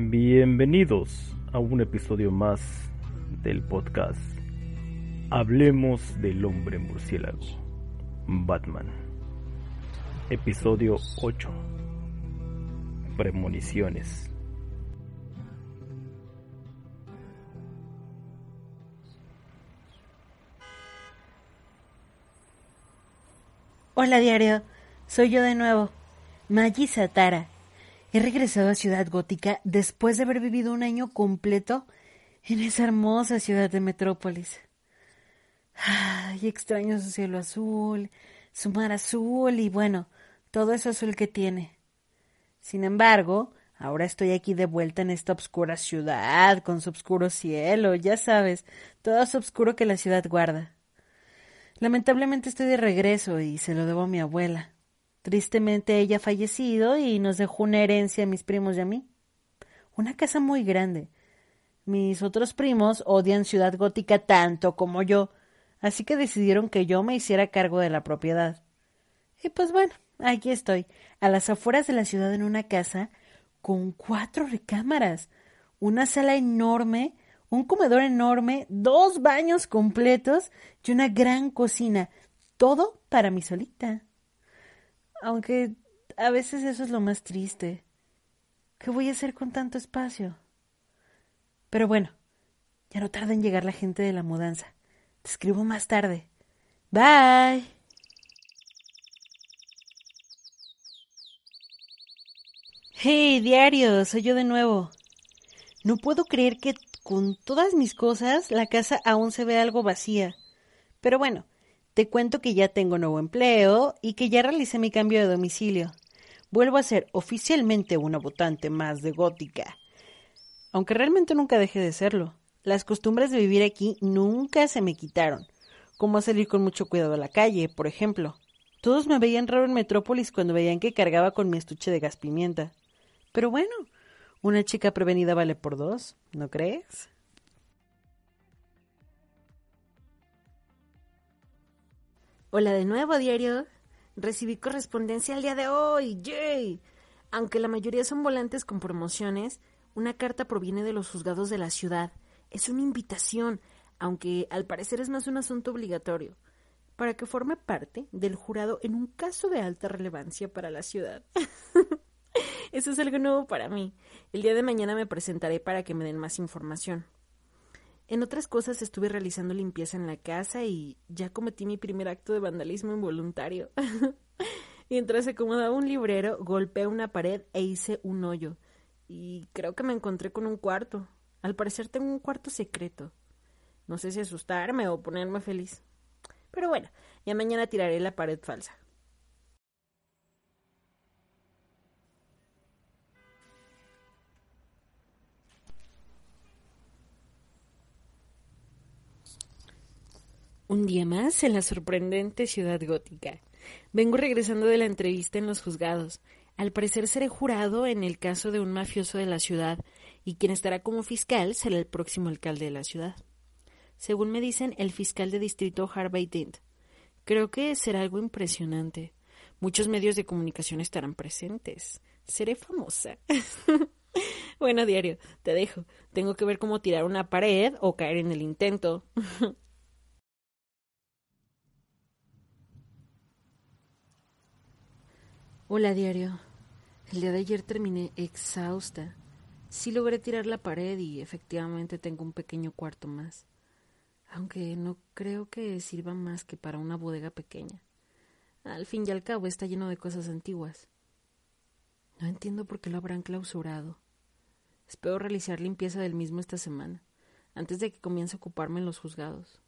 Bienvenidos a un episodio más del podcast Hablemos del hombre murciélago, Batman. Episodio 8. Premoniciones. Hola diario, soy yo de nuevo, Maggie Satara. He regresado a Ciudad Gótica después de haber vivido un año completo en esa hermosa ciudad de Metrópolis. Ay, extraño su cielo azul, su mar azul y bueno, todo ese azul que tiene. Sin embargo, ahora estoy aquí de vuelta en esta oscura ciudad, con su oscuro cielo, ya sabes, todo es oscuro que la ciudad guarda. Lamentablemente estoy de regreso y se lo debo a mi abuela. Tristemente ella ha fallecido y nos dejó una herencia a mis primos y a mí. Una casa muy grande. Mis otros primos odian Ciudad Gótica tanto como yo, así que decidieron que yo me hiciera cargo de la propiedad. Y pues bueno, aquí estoy, a las afueras de la ciudad en una casa con cuatro recámaras, una sala enorme, un comedor enorme, dos baños completos y una gran cocina, todo para mí solita. Aunque a veces eso es lo más triste. ¿Qué voy a hacer con tanto espacio? Pero bueno, ya no tarda en llegar la gente de la mudanza. Te escribo más tarde. Bye. Hey, diario, soy yo de nuevo. No puedo creer que con todas mis cosas la casa aún se ve algo vacía. Pero bueno, te cuento que ya tengo nuevo empleo y que ya realicé mi cambio de domicilio. Vuelvo a ser oficialmente una votante más de gótica. Aunque realmente nunca dejé de serlo. Las costumbres de vivir aquí nunca se me quitaron, como salir con mucho cuidado a la calle, por ejemplo. Todos me veían raro en Metrópolis cuando veían que cargaba con mi estuche de gas pimienta. Pero bueno, una chica prevenida vale por dos, ¿no crees? Hola de nuevo, diario. Recibí correspondencia el día de hoy. ¡Yay! Aunque la mayoría son volantes con promociones, una carta proviene de los juzgados de la ciudad. Es una invitación, aunque al parecer es más un asunto obligatorio, para que forme parte del jurado en un caso de alta relevancia para la ciudad. Eso es algo nuevo para mí. El día de mañana me presentaré para que me den más información. En otras cosas estuve realizando limpieza en la casa y ya cometí mi primer acto de vandalismo involuntario. Mientras acomodaba un librero, golpeé una pared e hice un hoyo. Y creo que me encontré con un cuarto. Al parecer tengo un cuarto secreto. No sé si asustarme o ponerme feliz. Pero bueno, ya mañana tiraré la pared falsa. Un día más en la sorprendente ciudad gótica. Vengo regresando de la entrevista en los juzgados. Al parecer seré jurado en el caso de un mafioso de la ciudad y quien estará como fiscal será el próximo alcalde de la ciudad. Según me dicen, el fiscal de distrito Harvey Dent. Creo que será algo impresionante. Muchos medios de comunicación estarán presentes. Seré famosa. bueno, diario, te dejo. Tengo que ver cómo tirar una pared o caer en el intento. Hola, diario. El día de ayer terminé exhausta. Sí logré tirar la pared y efectivamente tengo un pequeño cuarto más. Aunque no creo que sirva más que para una bodega pequeña. Al fin y al cabo está lleno de cosas antiguas. No entiendo por qué lo habrán clausurado. Espero realizar limpieza del mismo esta semana, antes de que comience a ocuparme en los juzgados.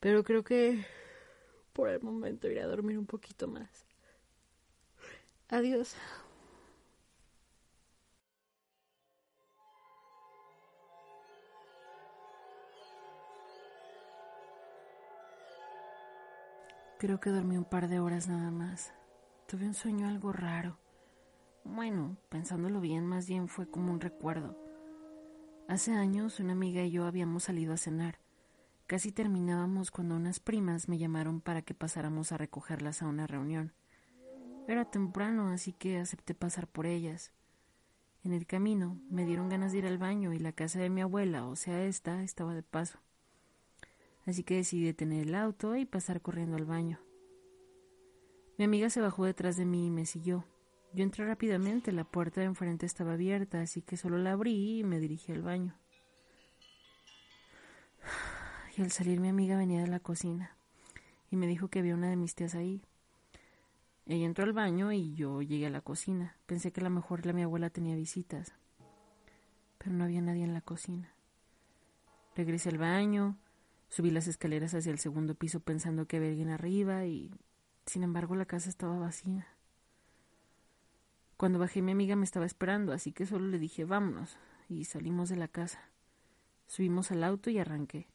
Pero creo que por el momento iré a dormir un poquito más. Adiós. Creo que dormí un par de horas nada más. Tuve un sueño algo raro. Bueno, pensándolo bien, más bien fue como un recuerdo. Hace años una amiga y yo habíamos salido a cenar. Casi terminábamos cuando unas primas me llamaron para que pasáramos a recogerlas a una reunión. Era temprano, así que acepté pasar por ellas. En el camino me dieron ganas de ir al baño y la casa de mi abuela, o sea, esta, estaba de paso. Así que decidí detener el auto y pasar corriendo al baño. Mi amiga se bajó detrás de mí y me siguió. Yo entré rápidamente, la puerta de enfrente estaba abierta, así que solo la abrí y me dirigí al baño. Y al salir mi amiga venía de la cocina y me dijo que había una de mis tías ahí. Ella entró al baño y yo llegué a la cocina. Pensé que a lo mejor la mi abuela tenía visitas, pero no había nadie en la cocina. Regresé al baño, subí las escaleras hacia el segundo piso pensando que había alguien arriba y, sin embargo, la casa estaba vacía. Cuando bajé mi amiga me estaba esperando, así que solo le dije vámonos y salimos de la casa. Subimos al auto y arranqué.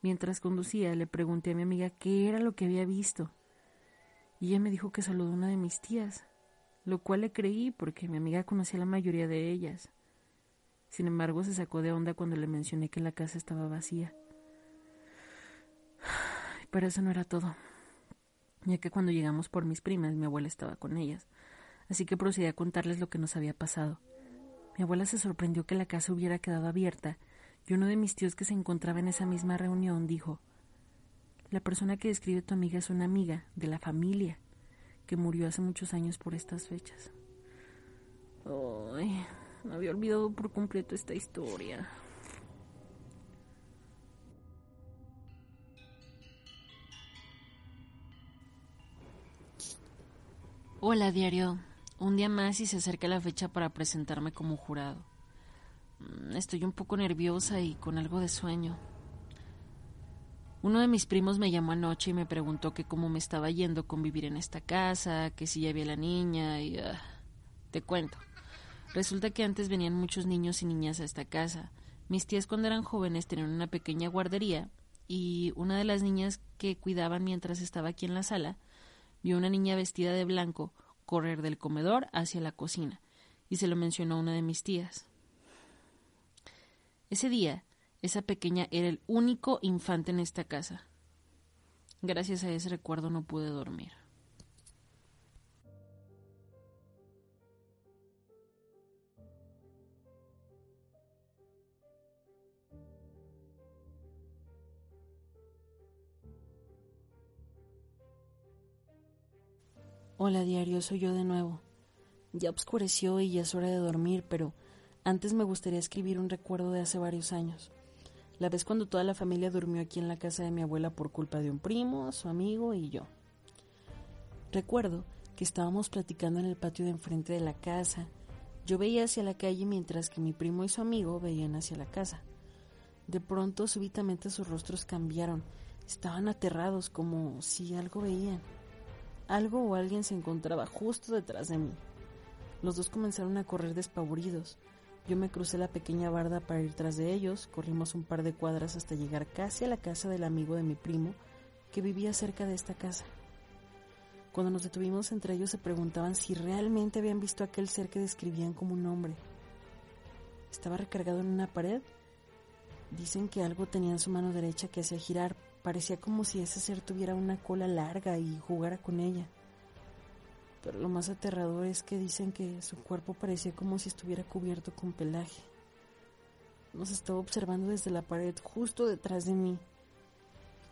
Mientras conducía le pregunté a mi amiga qué era lo que había visto y ella me dijo que saludó a una de mis tías, lo cual le creí porque mi amiga conocía la mayoría de ellas. Sin embargo, se sacó de onda cuando le mencioné que la casa estaba vacía. Pero eso no era todo, ya que cuando llegamos por mis primas, mi abuela estaba con ellas, así que procedí a contarles lo que nos había pasado. Mi abuela se sorprendió que la casa hubiera quedado abierta, y uno de mis tíos que se encontraba en esa misma reunión dijo la persona que describe tu amiga es una amiga de la familia que murió hace muchos años por estas fechas. Ay, me había olvidado por completo esta historia. Hola, diario. Un día más y se acerca la fecha para presentarme como jurado. Mm, estoy un poco nerviosa y con algo de sueño. Uno de mis primos me llamó anoche y me preguntó que cómo me estaba yendo con vivir en esta casa, que si ya había la niña y... Ah, te cuento. Resulta que antes venían muchos niños y niñas a esta casa. Mis tías cuando eran jóvenes tenían una pequeña guardería y una de las niñas que cuidaban mientras estaba aquí en la sala vio una niña vestida de blanco correr del comedor hacia la cocina y se lo mencionó a una de mis tías. Ese día esa pequeña era el único infante en esta casa. Gracias a ese recuerdo no pude dormir. Hola diario, soy yo de nuevo. Ya oscureció y ya es hora de dormir, pero antes me gustaría escribir un recuerdo de hace varios años. La vez cuando toda la familia durmió aquí en la casa de mi abuela por culpa de un primo, su amigo y yo. Recuerdo que estábamos platicando en el patio de enfrente de la casa. Yo veía hacia la calle mientras que mi primo y su amigo veían hacia la casa. De pronto, súbitamente sus rostros cambiaron. Estaban aterrados como si algo veían. Algo o alguien se encontraba justo detrás de mí. Los dos comenzaron a correr despavoridos. Yo me crucé la pequeña barda para ir tras de ellos, corrimos un par de cuadras hasta llegar casi a la casa del amigo de mi primo, que vivía cerca de esta casa. Cuando nos detuvimos entre ellos se preguntaban si realmente habían visto aquel ser que describían como un hombre. Estaba recargado en una pared. Dicen que algo tenía en su mano derecha que hacía girar. Parecía como si ese ser tuviera una cola larga y jugara con ella pero lo más aterrador es que dicen que su cuerpo parecía como si estuviera cubierto con pelaje. Nos estaba observando desde la pared justo detrás de mí.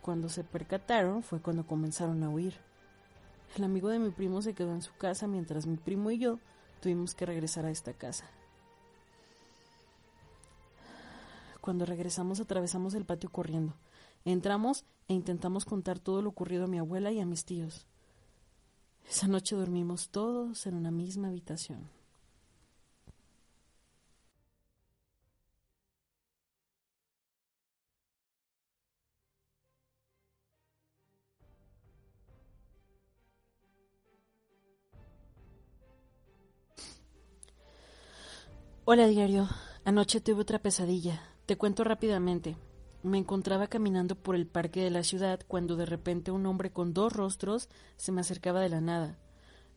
Cuando se percataron fue cuando comenzaron a huir. El amigo de mi primo se quedó en su casa mientras mi primo y yo tuvimos que regresar a esta casa. Cuando regresamos atravesamos el patio corriendo. Entramos e intentamos contar todo lo ocurrido a mi abuela y a mis tíos. Esa noche dormimos todos en una misma habitación. Hola diario, anoche tuve otra pesadilla. Te cuento rápidamente. Me encontraba caminando por el parque de la ciudad cuando de repente un hombre con dos rostros se me acercaba de la nada.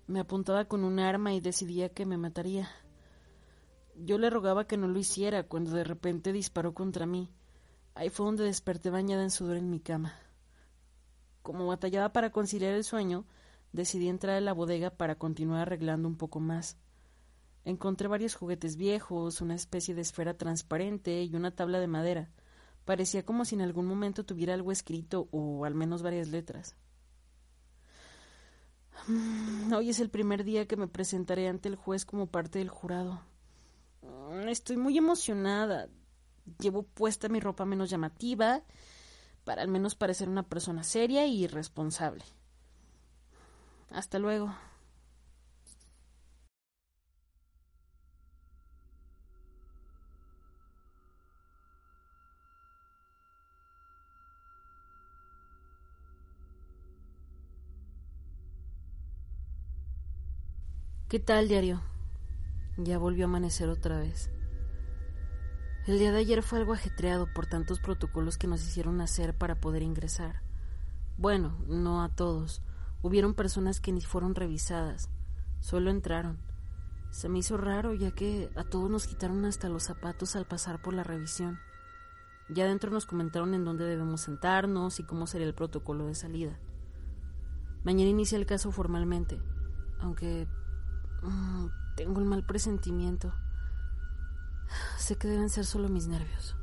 Me apuntaba con un arma y decidía que me mataría. Yo le rogaba que no lo hiciera cuando de repente disparó contra mí. Ahí fue donde desperté bañada en sudor en mi cama. Como batallaba para conciliar el sueño, decidí entrar a la bodega para continuar arreglando un poco más. Encontré varios juguetes viejos, una especie de esfera transparente y una tabla de madera. Parecía como si en algún momento tuviera algo escrito o al menos varias letras. Mm, hoy es el primer día que me presentaré ante el juez como parte del jurado. Mm, estoy muy emocionada. Llevo puesta mi ropa menos llamativa para al menos parecer una persona seria y responsable. Hasta luego. ¿Qué tal, diario? Ya volvió a amanecer otra vez. El día de ayer fue algo ajetreado por tantos protocolos que nos hicieron hacer para poder ingresar. Bueno, no a todos. Hubieron personas que ni fueron revisadas. Solo entraron. Se me hizo raro ya que a todos nos quitaron hasta los zapatos al pasar por la revisión. Ya adentro nos comentaron en dónde debemos sentarnos y cómo sería el protocolo de salida. Mañana inicia el caso formalmente, aunque Mm, tengo un mal presentimiento. Sé que deben ser solo mis nervios.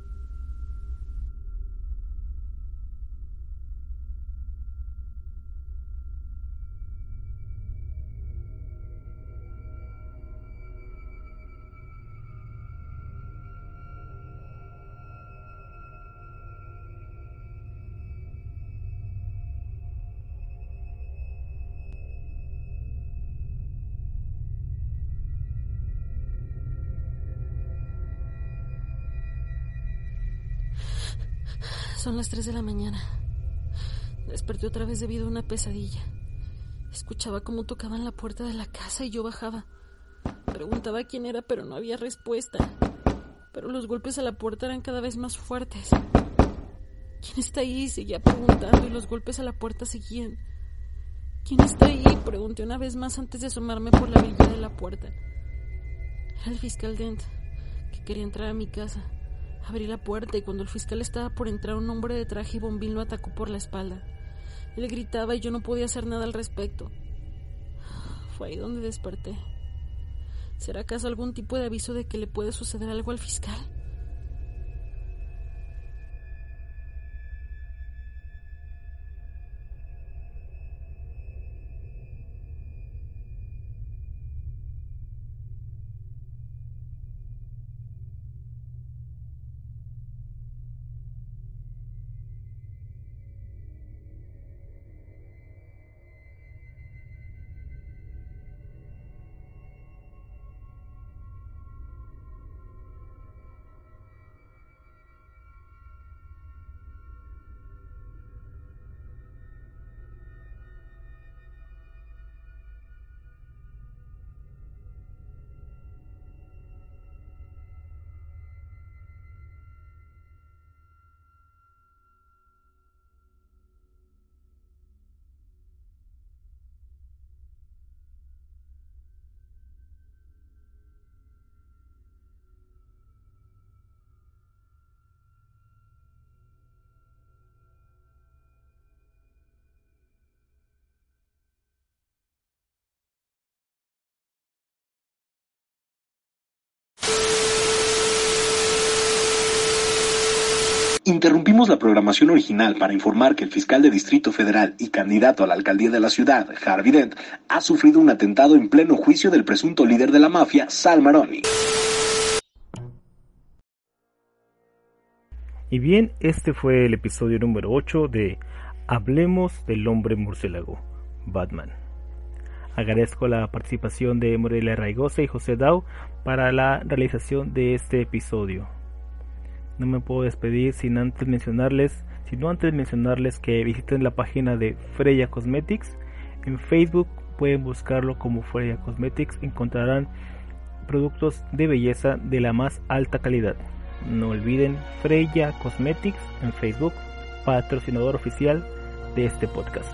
Son las 3 de la mañana. Desperté otra vez debido a una pesadilla. Escuchaba cómo tocaban la puerta de la casa y yo bajaba. Preguntaba quién era, pero no había respuesta. Pero los golpes a la puerta eran cada vez más fuertes. ¿Quién está ahí? Seguía preguntando y los golpes a la puerta seguían. ¿Quién está ahí? Pregunté una vez más antes de asomarme por la orilla de la puerta. Era el fiscal Dent, que quería entrar a mi casa. Abrí la puerta y cuando el fiscal estaba por entrar, un hombre de traje y bombín lo atacó por la espalda. Él gritaba y yo no podía hacer nada al respecto. Fue ahí donde desperté. ¿Será acaso algún tipo de aviso de que le puede suceder algo al fiscal? Interrumpimos la programación original para informar que el fiscal de Distrito Federal y candidato a la alcaldía de la ciudad, Harvey Dent, ha sufrido un atentado en pleno juicio del presunto líder de la mafia, Sal Maroni. Y bien, este fue el episodio número 8 de Hablemos del hombre murciélago, Batman. Agradezco la participación de Morelia Raigosa y José Dau para la realización de este episodio no me puedo despedir sin antes mencionarles, sino antes mencionarles que visiten la página de Freya Cosmetics. En Facebook pueden buscarlo como Freya Cosmetics, encontrarán productos de belleza de la más alta calidad. No olviden Freya Cosmetics en Facebook, patrocinador oficial de este podcast.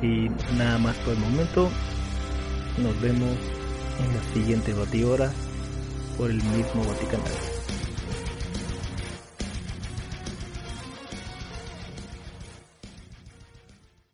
Sin nada más por el momento, nos vemos en la siguiente batidora por el mismo Vaticanal.